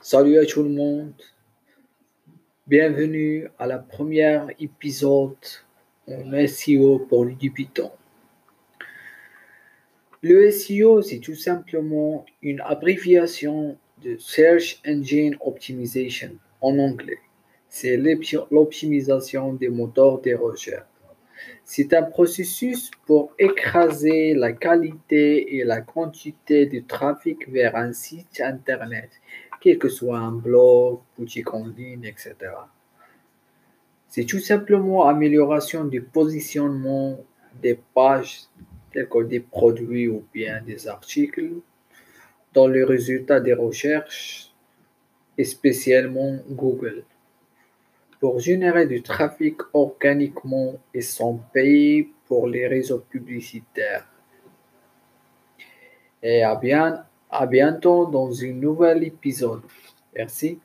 Salut à tout le monde. Bienvenue à la première épisode en SEO pour les débutants. Le SEO, c'est tout simplement une abréviation de Search Engine Optimization en anglais. C'est l'optimisation des moteurs de recherche. C'est un processus pour écraser la qualité et la quantité du trafic vers un site Internet, quel que soit un blog, boutique en ligne, etc. C'est tout simplement amélioration du positionnement des pages telles que des produits ou bien des articles dans les résultats des recherches et spécialement Google pour générer du trafic organiquement et sans payer pour les réseaux publicitaires. Et à, bien, à bientôt dans un nouvel épisode. Merci.